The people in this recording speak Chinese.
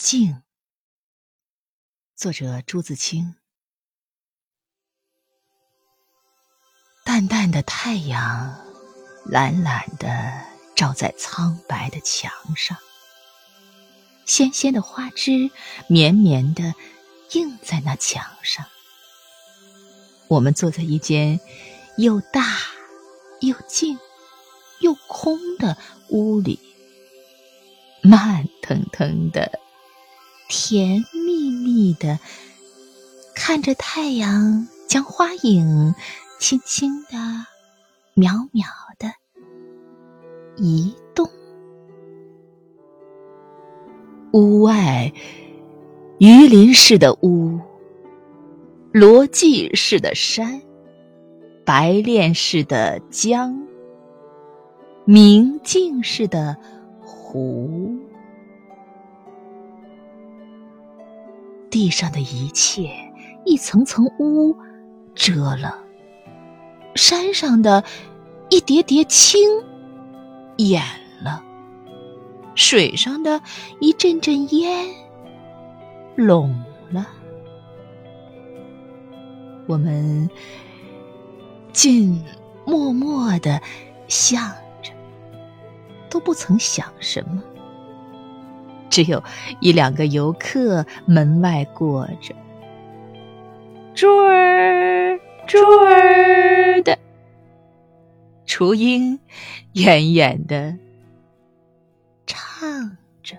静，作者朱自清。淡淡的太阳，懒懒的照在苍白的墙上，纤纤的花枝绵绵的映在那墙上。我们坐在一间又大又静又空的屋里，慢腾腾的。甜蜜蜜的看着太阳将花影轻轻的、渺渺的移动。屋外鱼鳞似的屋，罗髻似的山，白练似的江，明镜似的湖。地上的一切，一层层乌遮了；山上的一叠叠青掩了；水上的一阵阵烟拢了。我们竟默默的向着，都不曾想什么。只有一两个游客门外过着。猪儿猪儿的。雏鹰远远地唱着。